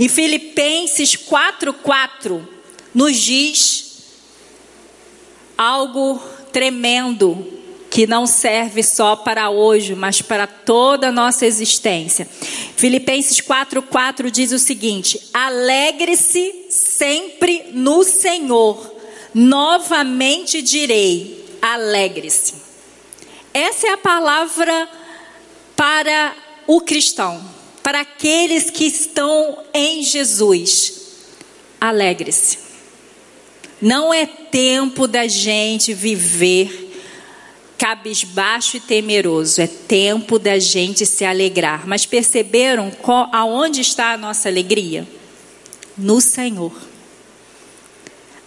Em Filipenses 4:4 nos diz algo tremendo que não serve só para hoje, mas para toda a nossa existência. Filipenses 4:4 diz o seguinte: Alegre-se sempre no Senhor. Novamente direi: alegre-se. Essa é a palavra para o cristão, para aqueles que estão em Jesus. Alegre-se. Não é tempo da gente viver cabisbaixo e temeroso. É tempo da gente se alegrar. Mas perceberam qual, aonde está a nossa alegria? No Senhor.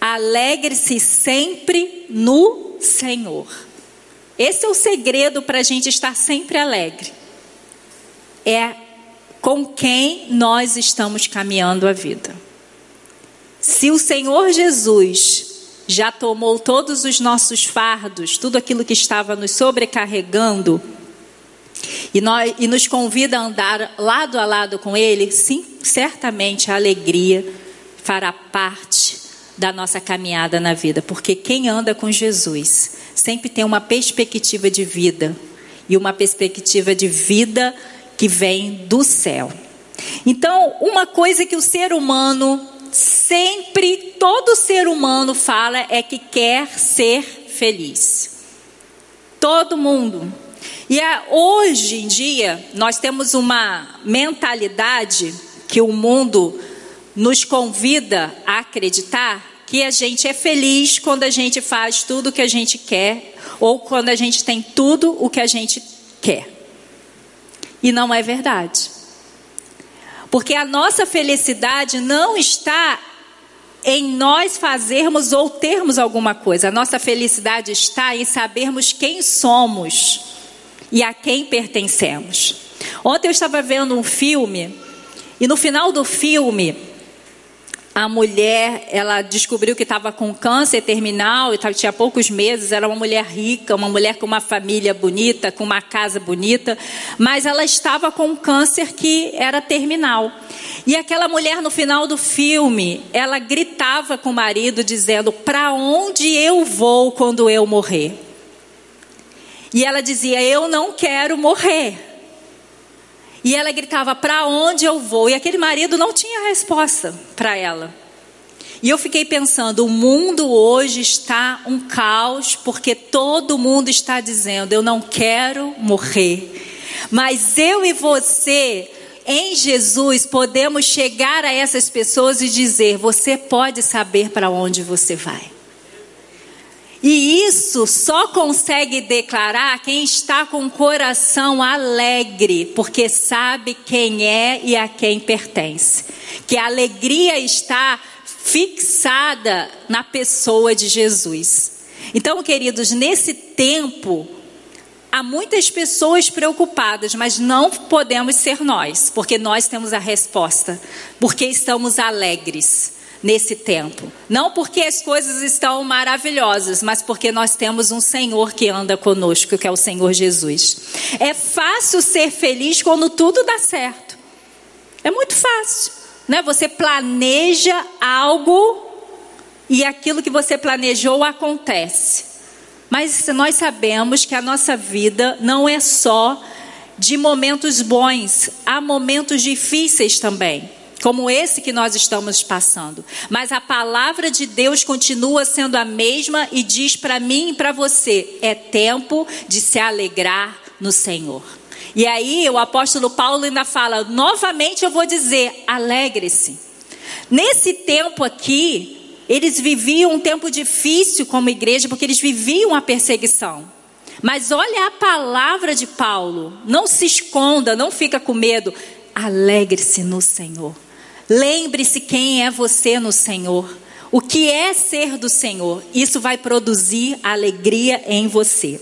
Alegre-se sempre no Senhor. Esse é o segredo para a gente estar sempre alegre. É com quem nós estamos caminhando a vida. Se o Senhor Jesus já tomou todos os nossos fardos, tudo aquilo que estava nos sobrecarregando, e, nós, e nos convida a andar lado a lado com Ele, sim, certamente a alegria fará parte da nossa caminhada na vida, porque quem anda com Jesus sempre tem uma perspectiva de vida e uma perspectiva de vida que vem do céu. Então, uma coisa que o ser humano sempre todo ser humano fala é que quer ser feliz. Todo mundo. E é, hoje em dia, nós temos uma mentalidade que o mundo nos convida a acreditar que a gente é feliz quando a gente faz tudo o que a gente quer ou quando a gente tem tudo o que a gente quer. E não é verdade. Porque a nossa felicidade não está em nós fazermos ou termos alguma coisa. A nossa felicidade está em sabermos quem somos e a quem pertencemos. Ontem eu estava vendo um filme e no final do filme a mulher, ela descobriu que estava com câncer terminal e tinha poucos meses, era uma mulher rica, uma mulher com uma família bonita, com uma casa bonita, mas ela estava com um câncer que era terminal. E aquela mulher no final do filme, ela gritava com o marido dizendo: "Para onde eu vou quando eu morrer?" E ela dizia: "Eu não quero morrer." E ela gritava: Para onde eu vou? E aquele marido não tinha resposta para ela. E eu fiquei pensando: o mundo hoje está um caos, porque todo mundo está dizendo: Eu não quero morrer. Mas eu e você, em Jesus, podemos chegar a essas pessoas e dizer: Você pode saber para onde você vai. E isso só consegue declarar quem está com o coração alegre, porque sabe quem é e a quem pertence. Que a alegria está fixada na pessoa de Jesus. Então, queridos, nesse tempo, há muitas pessoas preocupadas, mas não podemos ser nós, porque nós temos a resposta, porque estamos alegres nesse tempo. Não porque as coisas estão maravilhosas, mas porque nós temos um Senhor que anda conosco, que é o Senhor Jesus. É fácil ser feliz quando tudo dá certo. É muito fácil, né? Você planeja algo e aquilo que você planejou acontece. Mas nós sabemos que a nossa vida não é só de momentos bons, há momentos difíceis também como esse que nós estamos passando. Mas a palavra de Deus continua sendo a mesma e diz para mim e para você: é tempo de se alegrar no Senhor. E aí o apóstolo Paulo ainda fala: novamente eu vou dizer, alegre-se. Nesse tempo aqui, eles viviam um tempo difícil como igreja, porque eles viviam a perseguição. Mas olha a palavra de Paulo, não se esconda, não fica com medo, alegre-se no Senhor. Lembre-se quem é você no Senhor. O que é ser do Senhor? Isso vai produzir alegria em você.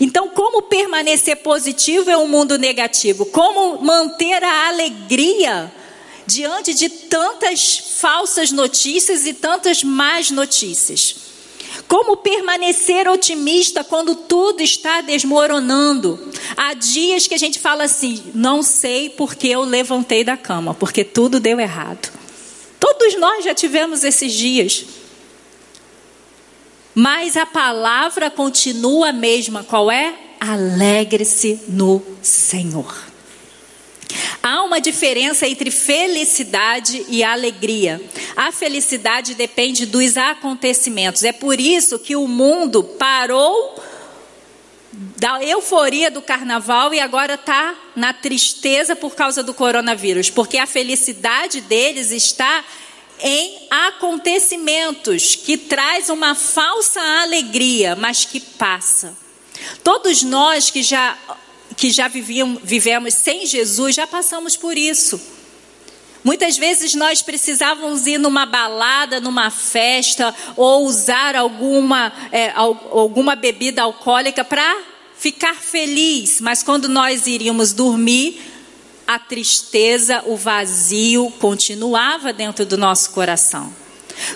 Então, como permanecer positivo em um mundo negativo? Como manter a alegria diante de tantas falsas notícias e tantas más notícias? Como permanecer otimista quando tudo está desmoronando? Há dias que a gente fala assim: não sei porque eu levantei da cama, porque tudo deu errado. Todos nós já tivemos esses dias. Mas a palavra continua a mesma. Qual é? Alegre-se no Senhor. Há uma diferença entre felicidade e alegria. A felicidade depende dos acontecimentos. É por isso que o mundo parou da euforia do carnaval e agora está na tristeza por causa do coronavírus, porque a felicidade deles está em acontecimentos que traz uma falsa alegria, mas que passa. Todos nós que já que já viviam, vivemos sem Jesus, já passamos por isso. Muitas vezes nós precisávamos ir numa balada, numa festa, ou usar alguma, é, alguma bebida alcoólica para ficar feliz, mas quando nós iríamos dormir, a tristeza, o vazio continuava dentro do nosso coração.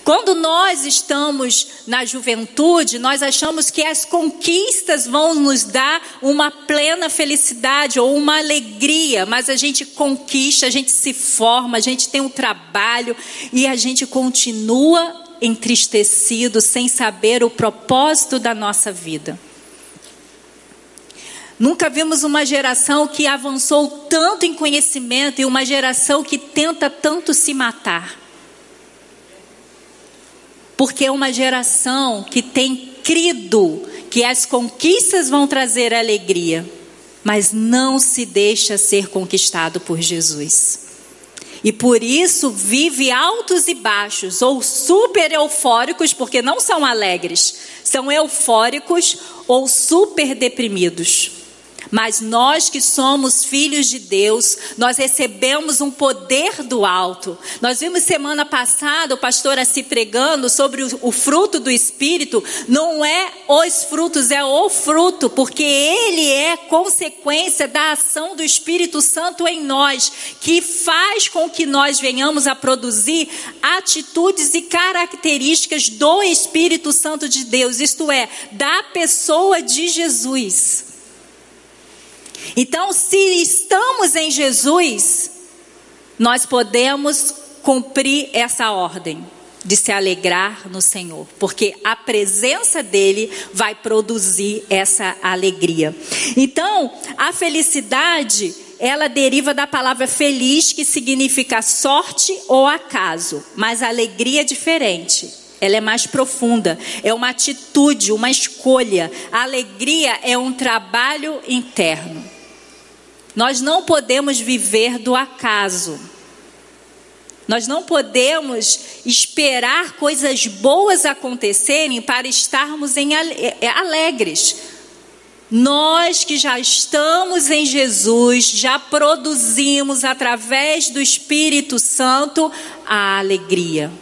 Quando nós estamos na juventude, nós achamos que as conquistas vão nos dar uma plena felicidade ou uma alegria, mas a gente conquista, a gente se forma, a gente tem um trabalho e a gente continua entristecido, sem saber o propósito da nossa vida. Nunca vimos uma geração que avançou tanto em conhecimento e uma geração que tenta tanto se matar porque é uma geração que tem crido que as conquistas vão trazer alegria, mas não se deixa ser conquistado por Jesus. E por isso vive altos e baixos, ou super eufóricos, porque não são alegres, são eufóricos ou super deprimidos. Mas nós que somos filhos de Deus, nós recebemos um poder do alto. Nós vimos semana passada o pastor se pregando sobre o, o, fruto do Espírito. Não é os frutos, é o fruto, porque ele é consequência da ação do Espírito Santo em nós, que faz com que nós venhamos a produzir atitudes e características do Espírito Santo de Deus, isto é, da pessoa de Jesus. Então, se estamos em Jesus, nós podemos cumprir essa ordem de se alegrar no Senhor, porque a presença dele vai produzir essa alegria. Então, a felicidade, ela deriva da palavra feliz, que significa sorte ou acaso, mas a alegria é diferente. Ela é mais profunda, é uma atitude, uma escolha. A alegria é um trabalho interno. Nós não podemos viver do acaso. Nós não podemos esperar coisas boas acontecerem para estarmos em é, alegres. Nós que já estamos em Jesus, já produzimos através do Espírito Santo a alegria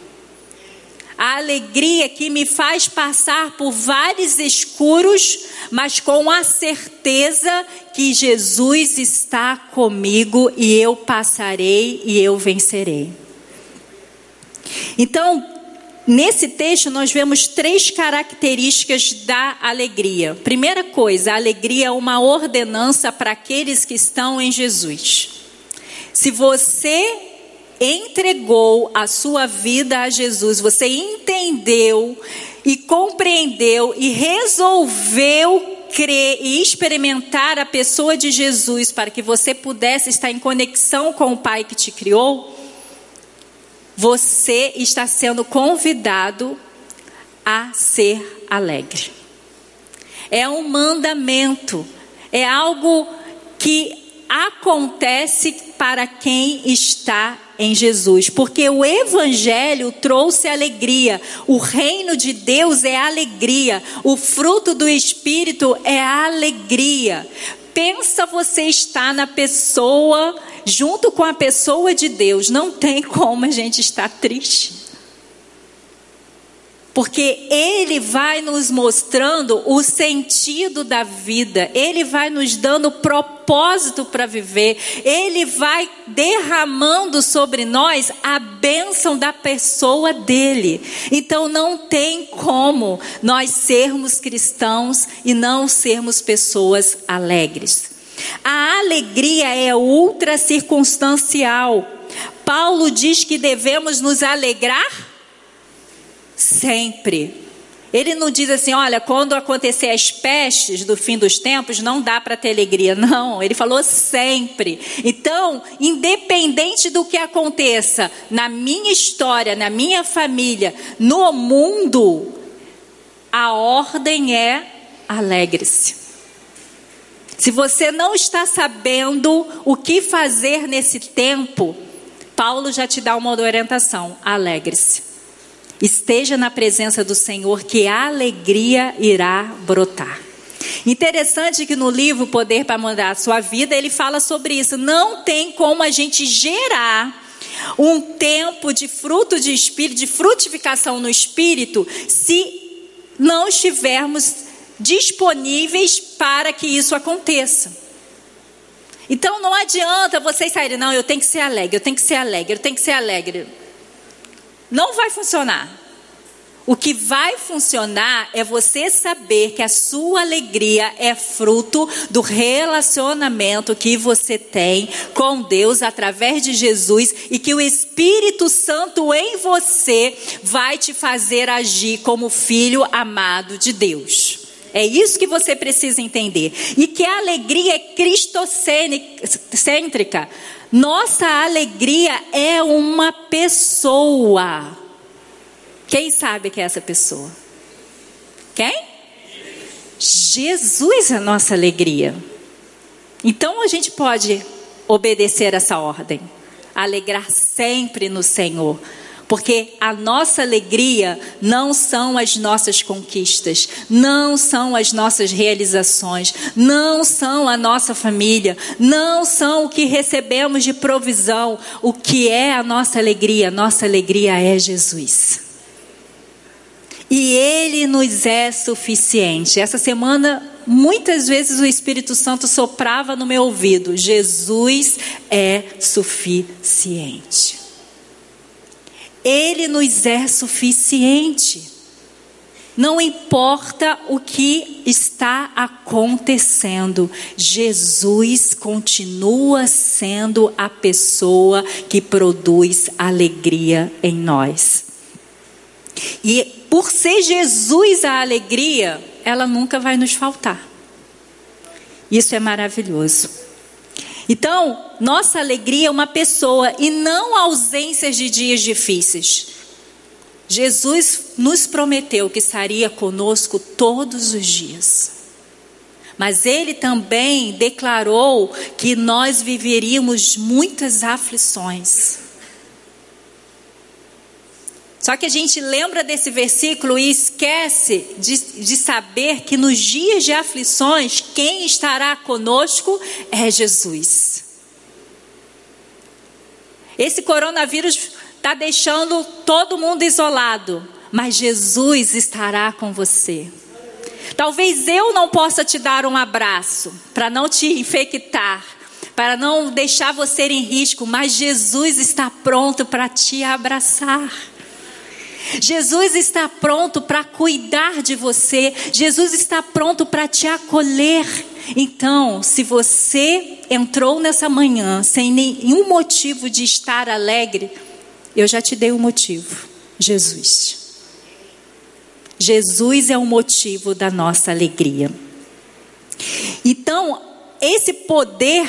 a alegria que me faz passar por vários escuros, mas com a certeza que Jesus está comigo e eu passarei e eu vencerei. Então, nesse texto nós vemos três características da alegria. Primeira coisa, a alegria é uma ordenança para aqueles que estão em Jesus. Se você entregou a sua vida a Jesus, você entendeu e compreendeu e resolveu crer e experimentar a pessoa de Jesus para que você pudesse estar em conexão com o Pai que te criou, você está sendo convidado a ser alegre. É um mandamento, é algo que acontece para quem está em Jesus, porque o Evangelho trouxe alegria, o reino de Deus é alegria, o fruto do Espírito é alegria. Pensa você estar na pessoa, junto com a pessoa de Deus, não tem como a gente estar triste. Porque Ele vai nos mostrando o sentido da vida, Ele vai nos dando propósito para viver, Ele vai derramando sobre nós a bênção da pessoa dele. Então não tem como nós sermos cristãos e não sermos pessoas alegres. A alegria é ultra circunstancial. Paulo diz que devemos nos alegrar sempre. Ele não diz assim, olha, quando acontecer as pestes do fim dos tempos, não dá para ter alegria. Não, ele falou sempre. Então, independente do que aconteça na minha história, na minha família, no mundo, a ordem é alegre-se. Se você não está sabendo o que fazer nesse tempo, Paulo já te dá uma orientação: alegre-se. Esteja na presença do Senhor, que a alegria irá brotar. Interessante que no livro Poder para Mandar a Sua Vida, ele fala sobre isso. Não tem como a gente gerar um tempo de fruto de espírito, de frutificação no espírito, se não estivermos disponíveis para que isso aconteça. Então não adianta vocês saírem, não, eu tenho que ser alegre, eu tenho que ser alegre, eu tenho que ser alegre. Não vai funcionar. O que vai funcionar é você saber que a sua alegria é fruto do relacionamento que você tem com Deus através de Jesus e que o Espírito Santo em você vai te fazer agir como filho amado de Deus. É isso que você precisa entender. E que a alegria é cristocêntrica. Nossa alegria é uma pessoa. Quem sabe que é essa pessoa? Quem? Jesus é a nossa alegria. Então a gente pode obedecer essa ordem, alegrar sempre no Senhor. Porque a nossa alegria não são as nossas conquistas, não são as nossas realizações, não são a nossa família, não são o que recebemos de provisão. O que é a nossa alegria? Nossa alegria é Jesus. E Ele nos é suficiente. Essa semana, muitas vezes o Espírito Santo soprava no meu ouvido: Jesus é suficiente. Ele nos é suficiente. Não importa o que está acontecendo, Jesus continua sendo a pessoa que produz alegria em nós. E por ser Jesus a alegria, ela nunca vai nos faltar. Isso é maravilhoso. Então, nossa alegria é uma pessoa e não ausências de dias difíceis. Jesus nos prometeu que estaria conosco todos os dias. Mas ele também declarou que nós viveríamos muitas aflições. Só que a gente lembra desse versículo e esquece de, de saber que nos dias de aflições, quem estará conosco é Jesus. Esse coronavírus está deixando todo mundo isolado, mas Jesus estará com você. Talvez eu não possa te dar um abraço para não te infectar, para não deixar você em risco, mas Jesus está pronto para te abraçar. Jesus está pronto para cuidar de você, Jesus está pronto para te acolher. Então, se você entrou nessa manhã sem nenhum motivo de estar alegre, eu já te dei o um motivo: Jesus. Jesus é o motivo da nossa alegria. Então, esse poder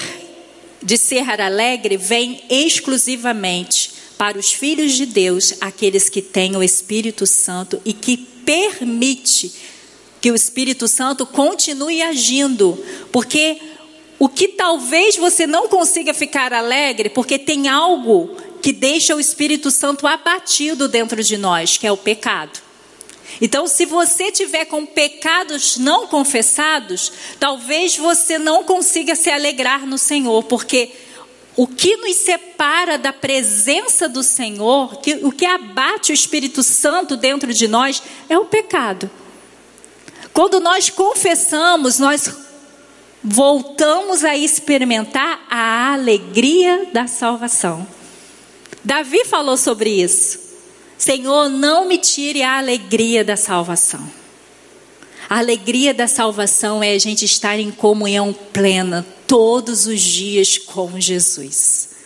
de ser alegre vem exclusivamente para os filhos de Deus, aqueles que têm o Espírito Santo e que permite que o Espírito Santo continue agindo, porque o que talvez você não consiga ficar alegre, porque tem algo que deixa o Espírito Santo abatido dentro de nós, que é o pecado. Então, se você tiver com pecados não confessados, talvez você não consiga se alegrar no Senhor, porque o que nos separa da presença do Senhor, que, o que abate o Espírito Santo dentro de nós, é o pecado. Quando nós confessamos, nós voltamos a experimentar a alegria da salvação. Davi falou sobre isso. Senhor, não me tire a alegria da salvação. A alegria da salvação é a gente estar em comunhão plena todos os dias com Jesus.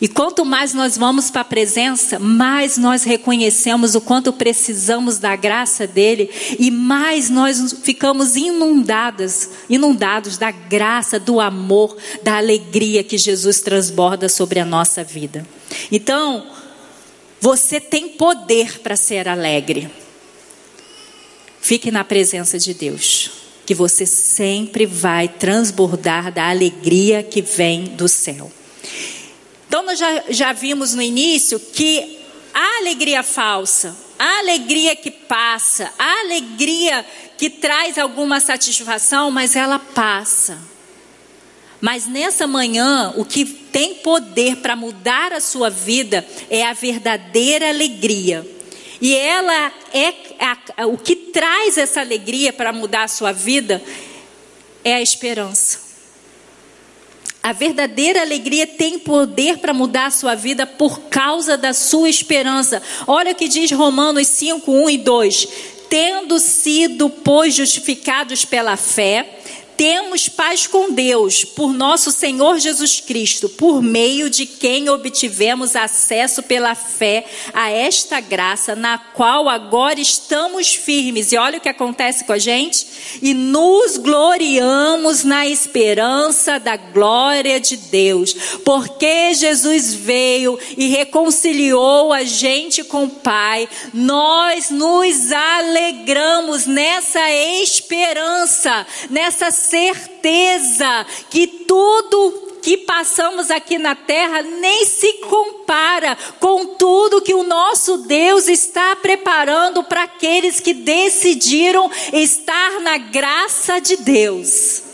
E quanto mais nós vamos para a presença, mais nós reconhecemos o quanto precisamos da graça dele e mais nós ficamos inundadas, inundados da graça, do amor, da alegria que Jesus transborda sobre a nossa vida. Então, você tem poder para ser alegre. Fique na presença de Deus, que você sempre vai transbordar da alegria que vem do céu. Então, nós já, já vimos no início que a alegria falsa, a alegria que passa, a alegria que traz alguma satisfação, mas ela passa. Mas nessa manhã, o que tem poder para mudar a sua vida é a verdadeira alegria. E ela é a, o que traz essa alegria para mudar a sua vida é a esperança. A verdadeira alegria tem poder para mudar a sua vida por causa da sua esperança. Olha o que diz Romanos 5, 1 e 2. Tendo sido, pois, justificados pela fé, temos paz com Deus por nosso Senhor Jesus Cristo, por meio de quem obtivemos acesso pela fé a esta graça, na qual agora estamos firmes. E olha o que acontece com a gente. E nos gloriamos na esperança da glória de Deus, porque Jesus veio e reconciliou a gente com o Pai. Nós nos alegramos nessa esperança, nessa certeza que tudo que passamos aqui na terra nem se compara com tudo que o nosso Deus está preparando para aqueles que decidiram estar na graça de Deus.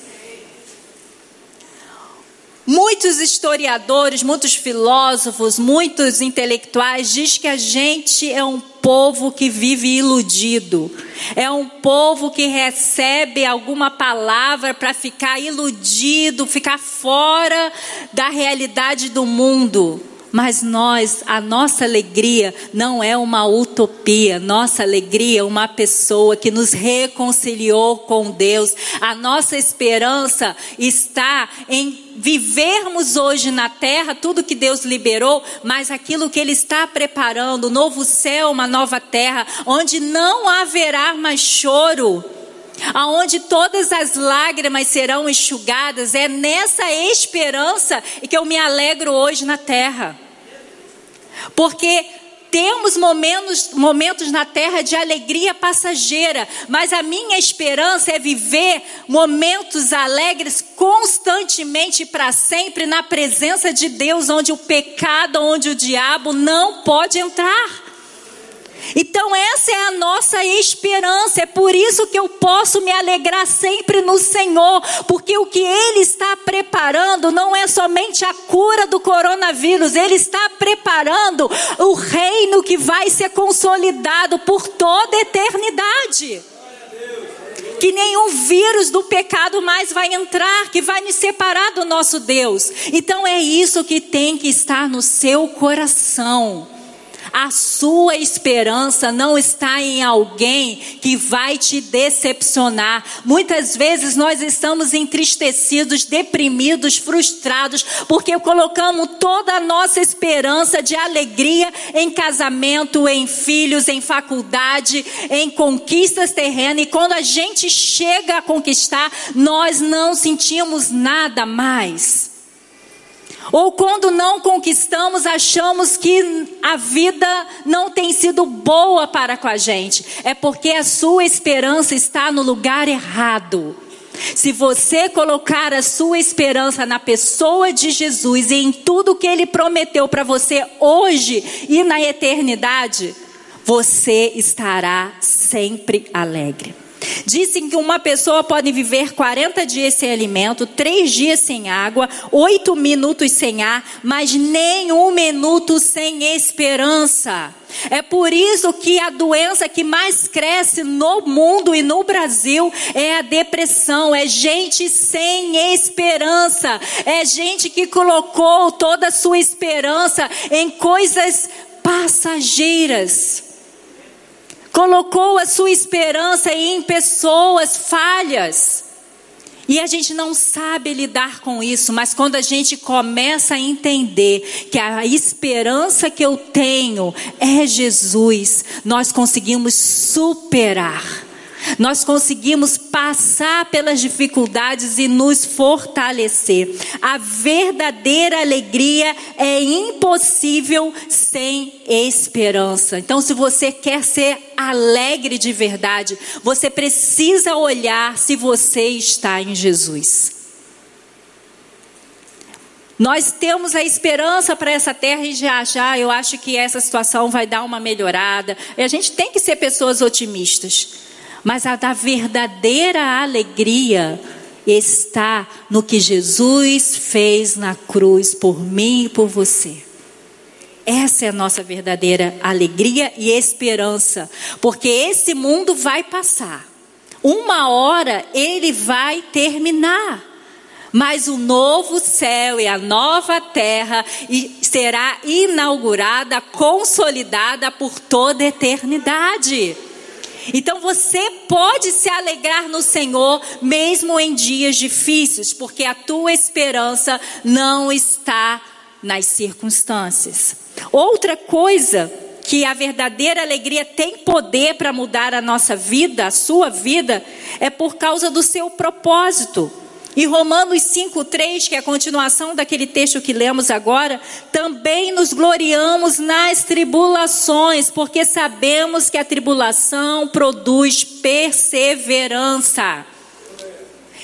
Muitos historiadores, muitos filósofos, muitos intelectuais dizem que a gente é um povo que vive iludido. É um povo que recebe alguma palavra para ficar iludido, ficar fora da realidade do mundo. Mas nós, a nossa alegria não é uma utopia, nossa alegria é uma pessoa que nos reconciliou com Deus. A nossa esperança está em vivermos hoje na terra tudo que Deus liberou, mas aquilo que Ele está preparando, um novo céu, uma nova terra, onde não haverá mais choro aonde todas as lágrimas serão enxugadas, é nessa esperança que eu me alegro hoje na terra. Porque temos momentos, momentos na terra de alegria passageira, mas a minha esperança é viver momentos alegres constantemente para sempre na presença de Deus, onde o pecado, onde o diabo não pode entrar. Então, essa é a nossa esperança. É por isso que eu posso me alegrar sempre no Senhor, porque o que Ele está preparando não é somente a cura do coronavírus, Ele está preparando o reino que vai ser consolidado por toda a eternidade. Que nenhum vírus do pecado mais vai entrar, que vai nos separar do nosso Deus. Então é isso que tem que estar no seu coração. A sua esperança não está em alguém que vai te decepcionar. Muitas vezes nós estamos entristecidos, deprimidos, frustrados, porque colocamos toda a nossa esperança de alegria em casamento, em filhos, em faculdade, em conquistas terrenas. E quando a gente chega a conquistar, nós não sentimos nada mais. Ou quando não conquistamos, achamos que a vida não tem sido boa para com a gente. É porque a sua esperança está no lugar errado. Se você colocar a sua esperança na pessoa de Jesus e em tudo que ele prometeu para você hoje e na eternidade, você estará sempre alegre. Dizem que uma pessoa pode viver 40 dias sem alimento, 3 dias sem água, 8 minutos sem ar, mas nem um minuto sem esperança. É por isso que a doença que mais cresce no mundo e no Brasil é a depressão. É gente sem esperança. É gente que colocou toda a sua esperança em coisas passageiras colocou a sua esperança em pessoas falhas. E a gente não sabe lidar com isso, mas quando a gente começa a entender que a esperança que eu tenho é Jesus, nós conseguimos superar nós conseguimos passar pelas dificuldades e nos fortalecer. A verdadeira alegria é impossível sem esperança. Então, se você quer ser alegre de verdade, você precisa olhar se você está em Jesus. Nós temos a esperança para essa terra e já já eu acho que essa situação vai dar uma melhorada. E a gente tem que ser pessoas otimistas. Mas a da verdadeira alegria está no que Jesus fez na cruz por mim e por você. Essa é a nossa verdadeira alegria e esperança, porque esse mundo vai passar. Uma hora ele vai terminar. Mas o novo céu e a nova terra será inaugurada, consolidada por toda a eternidade. Então você pode se alegrar no Senhor mesmo em dias difíceis, porque a tua esperança não está nas circunstâncias. Outra coisa que a verdadeira alegria tem poder para mudar a nossa vida, a sua vida, é por causa do seu propósito. E Romanos 5,3, que é a continuação daquele texto que lemos agora, também nos gloriamos nas tribulações, porque sabemos que a tribulação produz perseverança.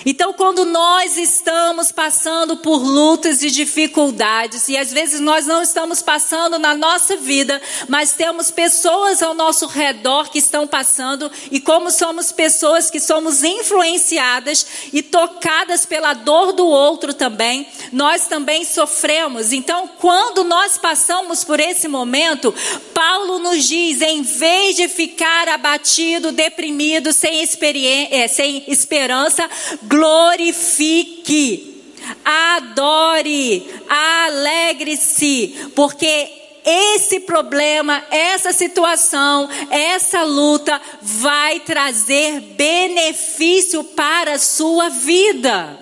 Então, quando nós estamos passando por lutas e dificuldades, e às vezes nós não estamos passando na nossa vida, mas temos pessoas ao nosso redor que estão passando, e como somos pessoas que somos influenciadas e tocadas pela dor do outro também, nós também sofremos. Então, quando nós passamos por esse momento, Paulo nos diz: em vez de ficar abatido, deprimido, sem, experiência, sem esperança, glorifique, adore, alegre-se, porque esse problema, essa situação, essa luta vai trazer benefício para a sua vida.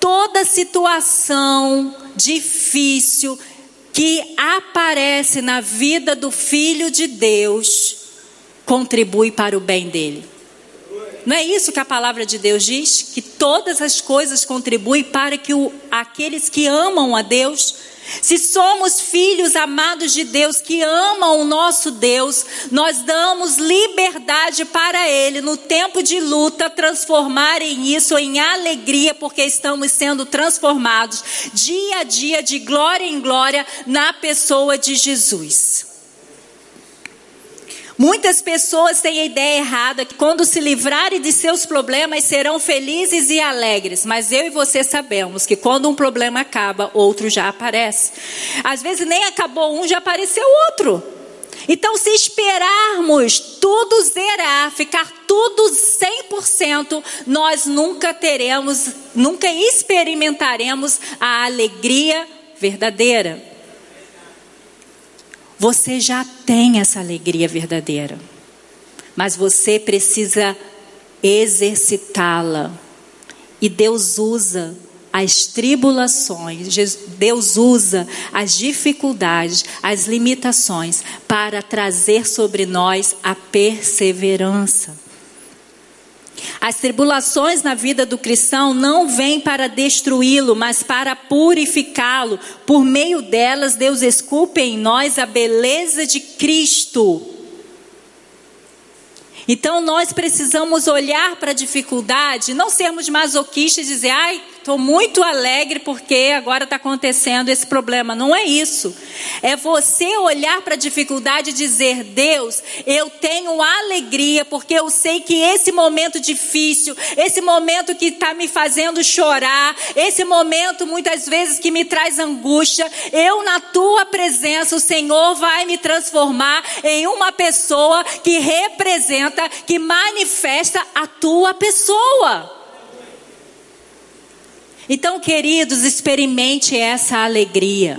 Toda situação difícil que aparece na vida do filho de Deus contribui para o bem dele. Não é isso que a palavra de Deus diz? Que todas as coisas contribuem para que o, aqueles que amam a Deus, se somos filhos amados de Deus, que amam o nosso Deus, nós damos liberdade para Ele, no tempo de luta, transformarem isso em alegria, porque estamos sendo transformados dia a dia, de glória em glória, na pessoa de Jesus. Muitas pessoas têm a ideia errada que quando se livrarem de seus problemas serão felizes e alegres, mas eu e você sabemos que quando um problema acaba, outro já aparece. Às vezes nem acabou um, já apareceu outro. Então, se esperarmos tudo zerar, ficar tudo 100%, nós nunca teremos, nunca experimentaremos a alegria verdadeira. Você já tem essa alegria verdadeira, mas você precisa exercitá-la. E Deus usa as tribulações, Deus usa as dificuldades, as limitações para trazer sobre nós a perseverança. As tribulações na vida do cristão não vêm para destruí-lo, mas para purificá-lo. Por meio delas, Deus esculpe em nós a beleza de Cristo. Então nós precisamos olhar para a dificuldade, não sermos masoquistas e dizer, ai, estou muito alegre porque agora está acontecendo esse problema. Não é isso. É você olhar para a dificuldade e dizer: Deus, eu tenho alegria porque eu sei que esse momento difícil, esse momento que está me fazendo chorar, esse momento muitas vezes que me traz angústia, eu na tua presença, o Senhor vai me transformar em uma pessoa que representa, que manifesta a tua pessoa. Então, queridos, experimente essa alegria.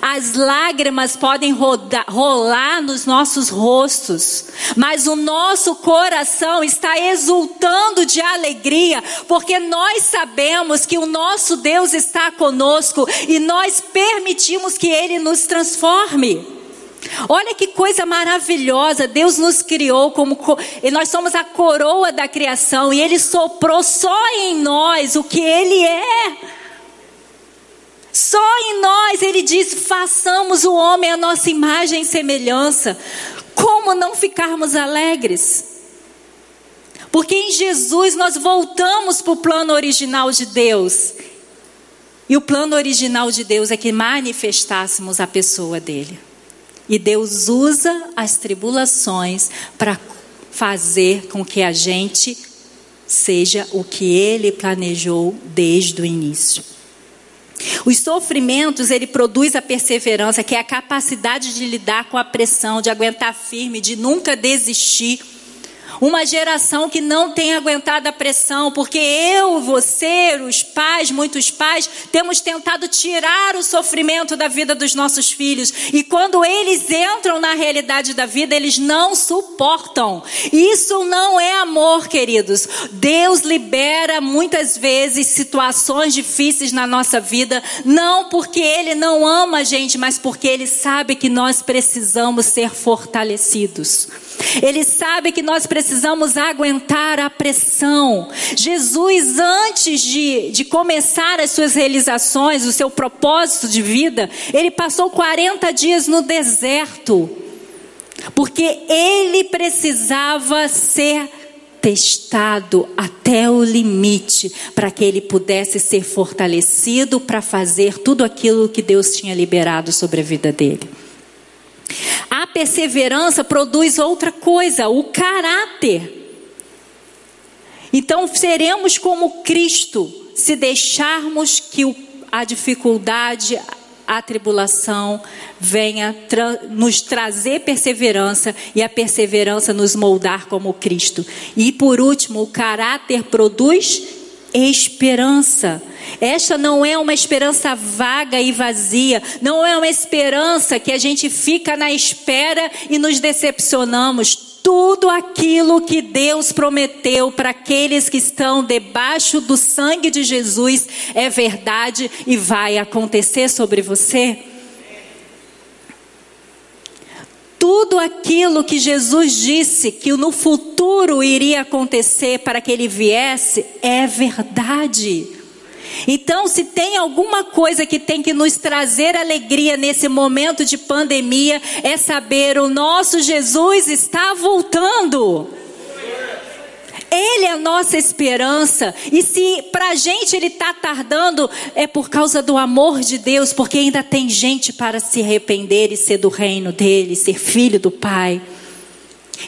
As lágrimas podem rolar nos nossos rostos, mas o nosso coração está exultando de alegria, porque nós sabemos que o nosso Deus está conosco e nós permitimos que Ele nos transforme. Olha que coisa maravilhosa, Deus nos criou como e nós somos a coroa da criação e ele soprou só em nós o que ele é. Só em nós ele diz: "Façamos o homem a nossa imagem e semelhança". Como não ficarmos alegres? Porque em Jesus nós voltamos para o plano original de Deus. E o plano original de Deus é que manifestássemos a pessoa dele. E Deus usa as tribulações para fazer com que a gente seja o que ele planejou desde o início. Os sofrimentos, ele produz a perseverança, que é a capacidade de lidar com a pressão, de aguentar firme, de nunca desistir uma geração que não tem aguentado a pressão, porque eu, você, os pais, muitos pais, temos tentado tirar o sofrimento da vida dos nossos filhos. E quando eles entram na realidade da vida, eles não suportam. Isso não é amor, queridos. Deus libera muitas vezes situações difíceis na nossa vida, não porque Ele não ama a gente, mas porque Ele sabe que nós precisamos ser fortalecidos. Ele sabe que nós precisamos aguentar a pressão. Jesus, antes de, de começar as suas realizações, o seu propósito de vida, ele passou 40 dias no deserto. Porque ele precisava ser testado até o limite para que ele pudesse ser fortalecido para fazer tudo aquilo que Deus tinha liberado sobre a vida dele. A perseverança produz outra coisa, o caráter. Então seremos como Cristo se deixarmos que a dificuldade, a tribulação venha tra nos trazer perseverança e a perseverança nos moldar como Cristo. E por último, o caráter produz esperança. Esta não é uma esperança vaga e vazia, não é uma esperança que a gente fica na espera e nos decepcionamos. Tudo aquilo que Deus prometeu para aqueles que estão debaixo do sangue de Jesus é verdade e vai acontecer sobre você. Tudo aquilo que Jesus disse que no futuro iria acontecer para que ele viesse é verdade. Então, se tem alguma coisa que tem que nos trazer alegria nesse momento de pandemia, é saber o nosso Jesus está voltando. Ele é a nossa esperança. E se para a gente ele está tardando, é por causa do amor de Deus, porque ainda tem gente para se arrepender e ser do reino dele, ser filho do Pai.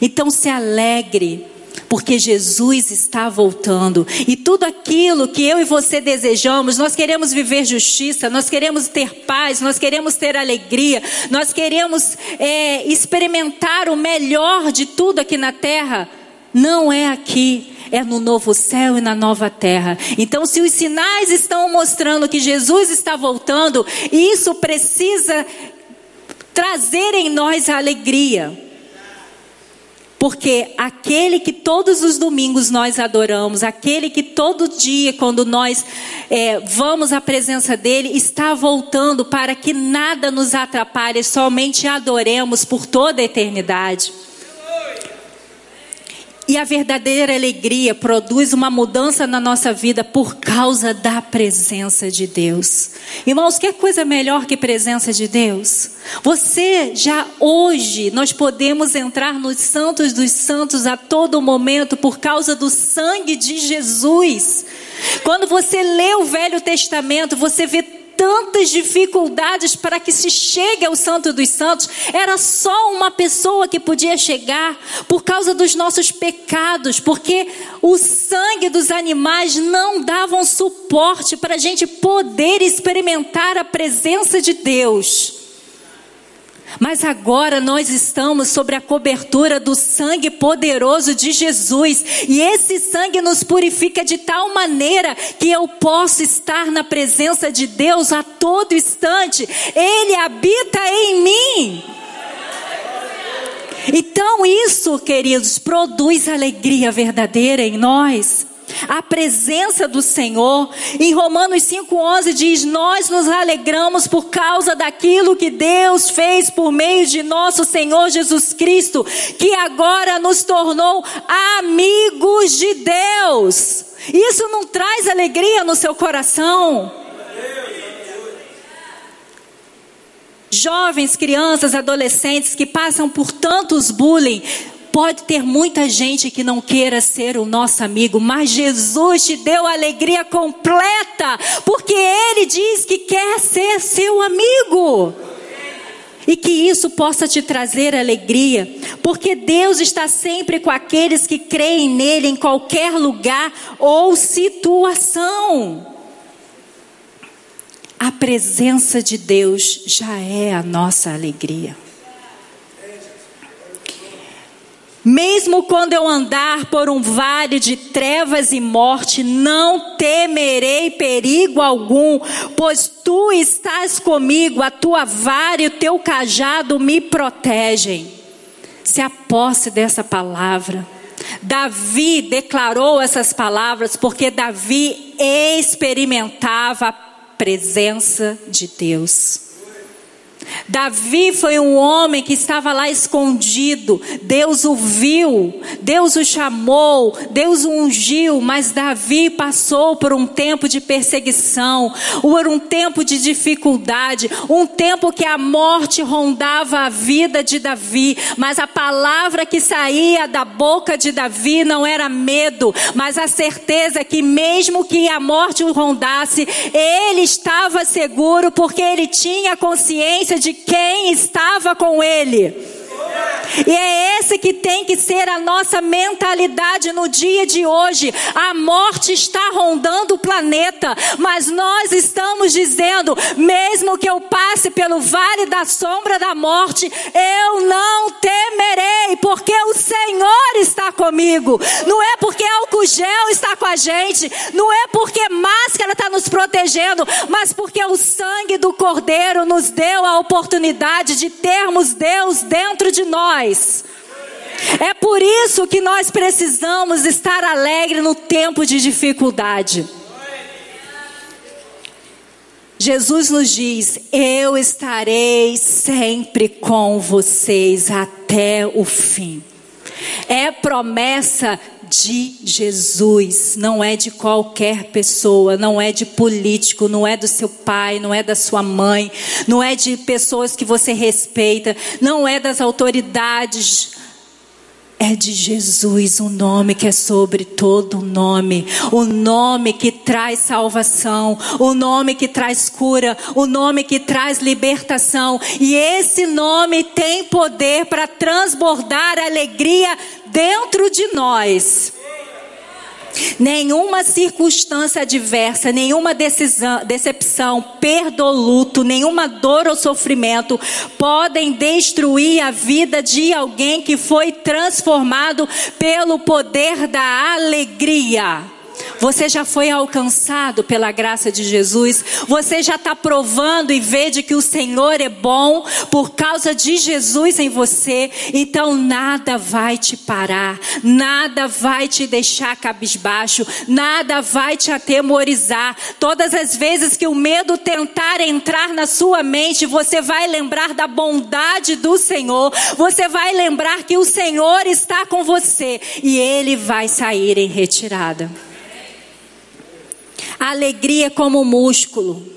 Então se alegre, porque Jesus está voltando. E tudo aquilo que eu e você desejamos, nós queremos viver justiça, nós queremos ter paz, nós queremos ter alegria, nós queremos é, experimentar o melhor de tudo aqui na terra não é aqui, é no novo céu e na nova terra. Então, se os sinais estão mostrando que Jesus está voltando, isso precisa trazer em nós a alegria. Porque aquele que todos os domingos nós adoramos, aquele que todo dia, quando nós é, vamos à presença dele, está voltando para que nada nos atrapalhe, somente adoremos por toda a eternidade. E a verdadeira alegria produz uma mudança na nossa vida por causa da presença de Deus. Irmãos, que coisa melhor que presença de Deus? Você já hoje nós podemos entrar nos santos dos santos a todo momento por causa do sangue de Jesus. Quando você lê o Velho Testamento, você vê tantas dificuldades para que se chegue ao Santo dos Santos. Era só uma pessoa que podia chegar por causa dos nossos pecados, porque o sangue dos animais não davam suporte para a gente poder experimentar a presença de Deus. Mas agora nós estamos sobre a cobertura do sangue poderoso de Jesus, e esse sangue nos purifica de tal maneira que eu posso estar na presença de Deus a todo instante. Ele habita em mim. Então, isso, queridos, produz alegria verdadeira em nós a presença do Senhor. Em Romanos 5,11 diz: Nós nos alegramos por causa daquilo que Deus fez por meio de nosso Senhor Jesus Cristo, que agora nos tornou amigos de Deus. Isso não traz alegria no seu coração? Jovens, crianças, adolescentes que passam por tantos bullying, Pode ter muita gente que não queira ser o nosso amigo, mas Jesus te deu alegria completa, porque Ele diz que quer ser seu amigo. E que isso possa te trazer alegria, porque Deus está sempre com aqueles que creem nele em qualquer lugar ou situação. A presença de Deus já é a nossa alegria. Mesmo quando eu andar por um vale de trevas e morte, não temerei perigo algum, pois tu estás comigo, a tua vara e o teu cajado me protegem. Se aposse dessa palavra. Davi declarou essas palavras porque Davi experimentava a presença de Deus. Davi foi um homem que estava lá escondido. Deus o viu, Deus o chamou, Deus o ungiu, mas Davi passou por um tempo de perseguição, por um tempo de dificuldade, um tempo que a morte rondava a vida de Davi, mas a palavra que saía da boca de Davi não era medo, mas a certeza que mesmo que a morte o rondasse, ele estava seguro porque ele tinha consciência de quem estava com ele. E é esse que tem que ser a nossa mentalidade no dia de hoje. A morte está rondando o planeta, mas nós estamos dizendo: mesmo que eu passe pelo vale da sombra da morte, eu não temerei, porque o Senhor está comigo. Não é porque álcool gel está com a gente, não é porque máscara está nos protegendo, mas porque o sangue do Cordeiro nos deu a oportunidade de termos Deus dentro de nós. É por isso que nós precisamos estar alegre no tempo de dificuldade. Jesus nos diz: Eu estarei sempre com vocês até o fim. É promessa de Jesus, não é de qualquer pessoa, não é de político, não é do seu pai, não é da sua mãe, não é de pessoas que você respeita, não é das autoridades. É de Jesus, o um nome que é sobre todo nome, o nome que traz salvação, o nome que traz cura, o nome que traz libertação, e esse nome tem poder para transbordar alegria dentro de nós. Nenhuma circunstância adversa, nenhuma decisão, decepção, perda ou luto, nenhuma dor ou sofrimento podem destruir a vida de alguém que foi transformado pelo poder da alegria. Você já foi alcançado pela graça de Jesus. Você já está provando e vê de que o Senhor é bom por causa de Jesus em você. Então nada vai te parar, nada vai te deixar cabisbaixo, nada vai te atemorizar. Todas as vezes que o medo tentar entrar na sua mente, você vai lembrar da bondade do Senhor. Você vai lembrar que o Senhor está com você e ele vai sair em retirada. A alegria como músculo.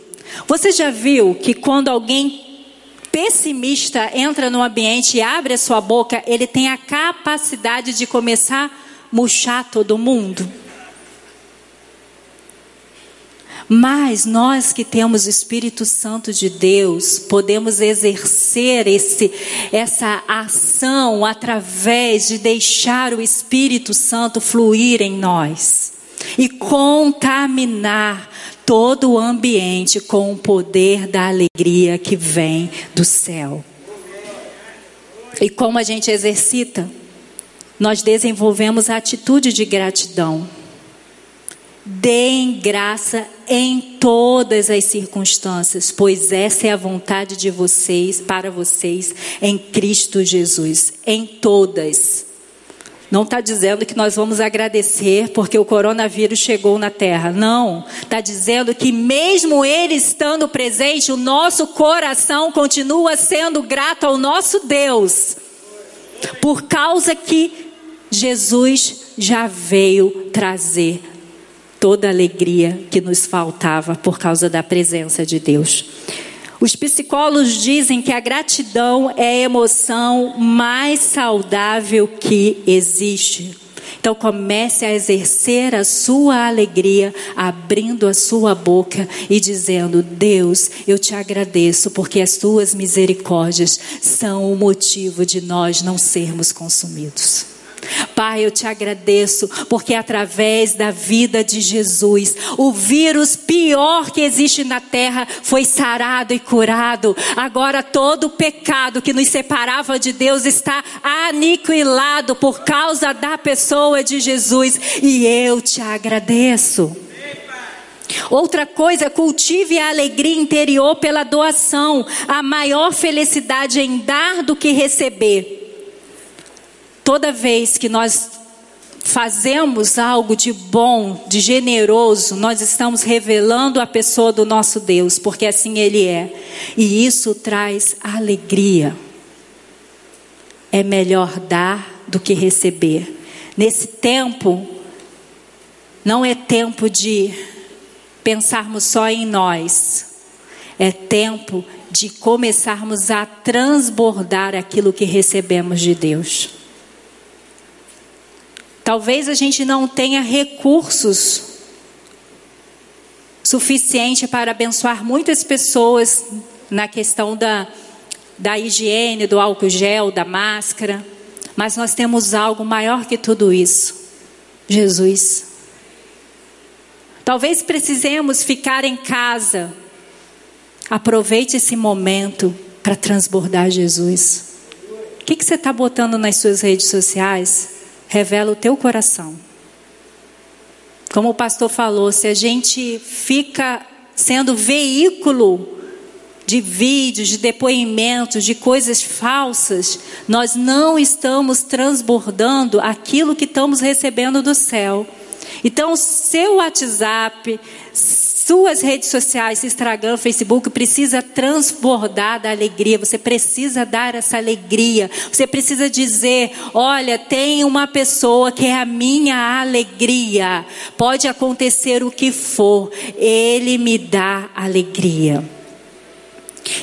Você já viu que quando alguém pessimista entra no ambiente e abre a sua boca, ele tem a capacidade de começar a murchar todo mundo? Mas nós que temos o Espírito Santo de Deus, podemos exercer esse, essa ação através de deixar o Espírito Santo fluir em nós e contaminar todo o ambiente com o poder da alegria que vem do céu. E como a gente exercita? Nós desenvolvemos a atitude de gratidão. Deem graça em todas as circunstâncias, pois essa é a vontade de vocês, para vocês, em Cristo Jesus. Em todas. Não está dizendo que nós vamos agradecer porque o coronavírus chegou na terra. Não. Está dizendo que, mesmo ele estando presente, o nosso coração continua sendo grato ao nosso Deus. Por causa que Jesus já veio trazer toda a alegria que nos faltava por causa da presença de Deus. Os psicólogos dizem que a gratidão é a emoção mais saudável que existe. Então comece a exercer a sua alegria, abrindo a sua boca e dizendo: Deus, eu te agradeço porque as tuas misericórdias são o motivo de nós não sermos consumidos. Pai, eu te agradeço porque através da vida de Jesus, o vírus pior que existe na terra foi sarado e curado. Agora todo o pecado que nos separava de Deus está aniquilado por causa da pessoa de Jesus e eu te agradeço. Outra coisa, cultive a alegria interior pela doação, a maior felicidade em dar do que receber. Toda vez que nós fazemos algo de bom, de generoso, nós estamos revelando a pessoa do nosso Deus, porque assim Ele é. E isso traz alegria. É melhor dar do que receber. Nesse tempo, não é tempo de pensarmos só em nós, é tempo de começarmos a transbordar aquilo que recebemos de Deus. Talvez a gente não tenha recursos suficiente para abençoar muitas pessoas na questão da, da higiene, do álcool gel, da máscara, mas nós temos algo maior que tudo isso: Jesus. Talvez precisemos ficar em casa. Aproveite esse momento para transbordar Jesus. O que, que você está botando nas suas redes sociais? Revela o teu coração. Como o pastor falou, se a gente fica sendo veículo de vídeos, de depoimentos, de coisas falsas, nós não estamos transbordando aquilo que estamos recebendo do céu. Então, seu WhatsApp, suas redes sociais, Instagram, Facebook, precisa transbordar da alegria. Você precisa dar essa alegria. Você precisa dizer: olha, tem uma pessoa que é a minha alegria. Pode acontecer o que for, ele me dá alegria.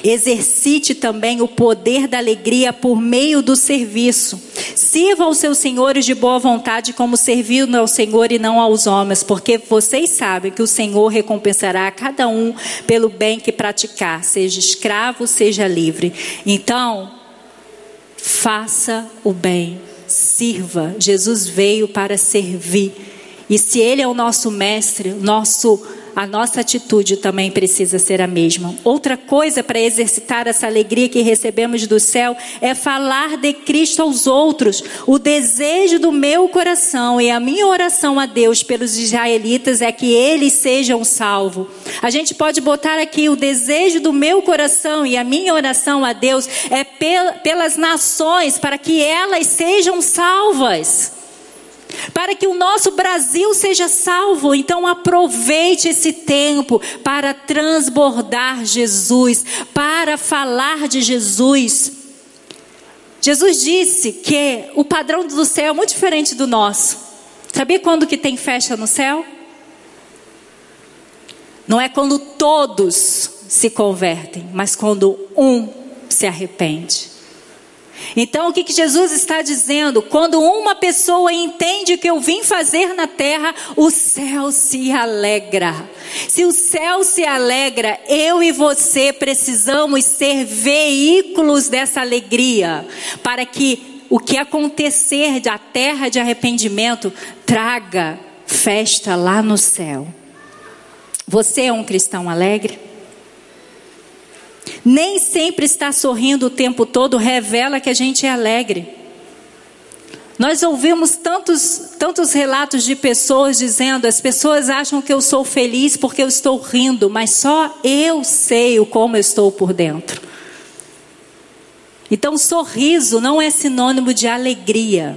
Exercite também o poder da alegria por meio do serviço. Sirva aos seus senhores de boa vontade, como servindo ao Senhor e não aos homens, porque vocês sabem que o Senhor recompensará a cada um pelo bem que praticar, seja escravo, seja livre. Então, faça o bem, sirva. Jesus veio para servir. E se Ele é o nosso mestre, nosso a nossa atitude também precisa ser a mesma. Outra coisa para exercitar essa alegria que recebemos do céu é falar de Cristo aos outros. O desejo do meu coração e a minha oração a Deus pelos israelitas é que eles sejam salvos. A gente pode botar aqui o desejo do meu coração e a minha oração a Deus é pelas nações para que elas sejam salvas para que o nosso Brasil seja salvo. Então aproveite esse tempo para transbordar Jesus, para falar de Jesus. Jesus disse que o padrão do céu é muito diferente do nosso. Sabia quando que tem festa no céu? Não é quando todos se convertem, mas quando um se arrepende. Então, o que, que Jesus está dizendo? Quando uma pessoa entende o que eu vim fazer na terra, o céu se alegra. Se o céu se alegra, eu e você precisamos ser veículos dessa alegria, para que o que acontecer da terra de arrependimento traga festa lá no céu. Você é um cristão alegre? Nem sempre estar sorrindo o tempo todo revela que a gente é alegre. Nós ouvimos tantos, tantos relatos de pessoas dizendo: as pessoas acham que eu sou feliz porque eu estou rindo, mas só eu sei o como eu estou por dentro. Então, sorriso não é sinônimo de alegria.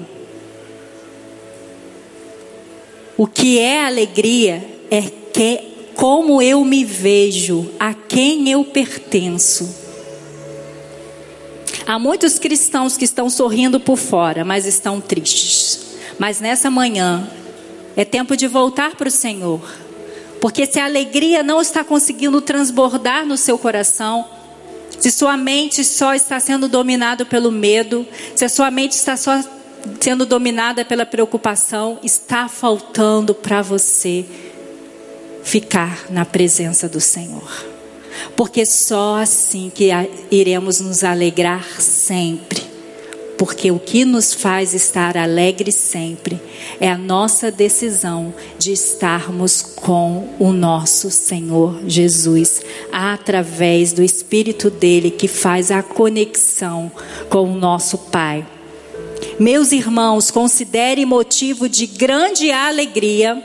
O que é alegria é que como eu me vejo, a quem eu pertenço. Há muitos cristãos que estão sorrindo por fora, mas estão tristes. Mas nessa manhã é tempo de voltar para o Senhor. Porque se a alegria não está conseguindo transbordar no seu coração, se sua mente só está sendo dominada pelo medo, se a sua mente está só sendo dominada pela preocupação, está faltando para você ficar na presença do Senhor. Porque só assim que iremos nos alegrar sempre. Porque o que nos faz estar alegre sempre é a nossa decisão de estarmos com o nosso Senhor Jesus, através do Espírito dele que faz a conexão com o nosso Pai. Meus irmãos, considere motivo de grande alegria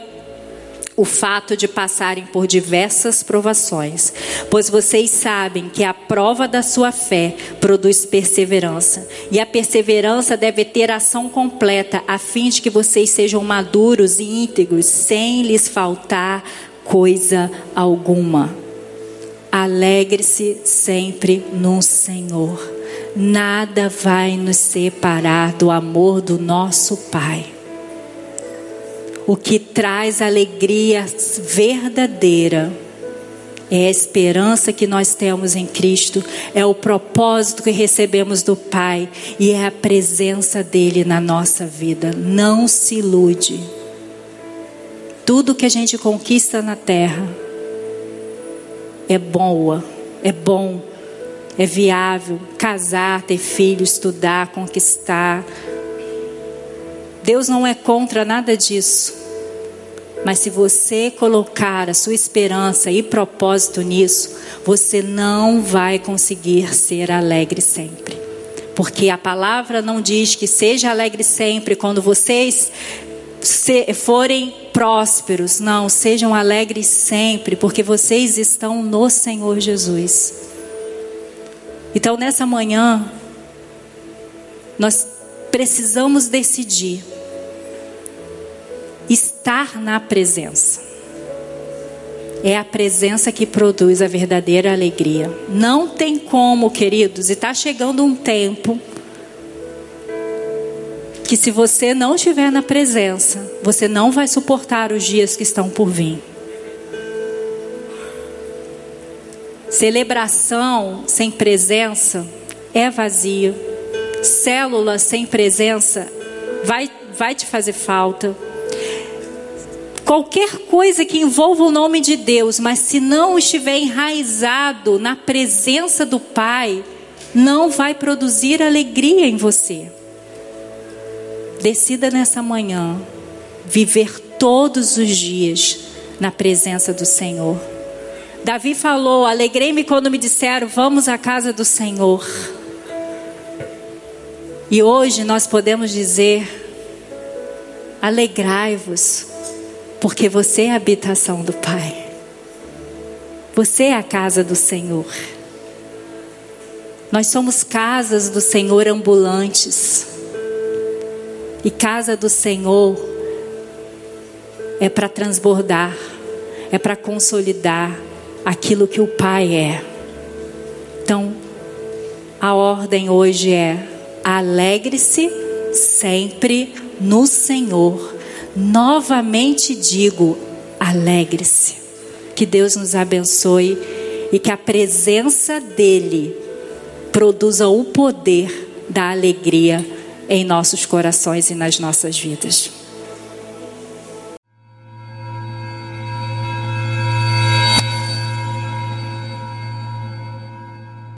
o fato de passarem por diversas provações, pois vocês sabem que a prova da sua fé produz perseverança, e a perseverança deve ter ação completa, a fim de que vocês sejam maduros e íntegros, sem lhes faltar coisa alguma. Alegre-se sempre no Senhor. Nada vai nos separar do amor do nosso Pai. O que traz alegria verdadeira é a esperança que nós temos em Cristo, é o propósito que recebemos do Pai e é a presença dele na nossa vida. Não se ilude. Tudo que a gente conquista na terra é boa, é bom, é viável. Casar, ter filho, estudar, conquistar Deus não é contra nada disso. Mas se você colocar a sua esperança e propósito nisso, você não vai conseguir ser alegre sempre. Porque a palavra não diz que seja alegre sempre quando vocês forem prósperos. Não, sejam alegres sempre, porque vocês estão no Senhor Jesus. Então, nessa manhã, nós precisamos decidir estar na presença. É a presença que produz a verdadeira alegria. Não tem como, queridos, e está chegando um tempo que se você não estiver na presença, você não vai suportar os dias que estão por vir. Celebração sem presença é vazio. Célula sem presença vai, vai te fazer falta. Qualquer coisa que envolva o nome de Deus, mas se não estiver enraizado na presença do Pai, não vai produzir alegria em você. Decida nessa manhã viver todos os dias na presença do Senhor. Davi falou: Alegrei-me quando me disseram, vamos à casa do Senhor. E hoje nós podemos dizer: alegrai-vos, porque você é a habitação do Pai. Você é a casa do Senhor. Nós somos casas do Senhor ambulantes. E casa do Senhor é para transbordar, é para consolidar aquilo que o Pai é. Então, a ordem hoje é: alegre-se sempre no Senhor Novamente digo: alegre-se. Que Deus nos abençoe e que a presença dEle produza o poder da alegria em nossos corações e nas nossas vidas.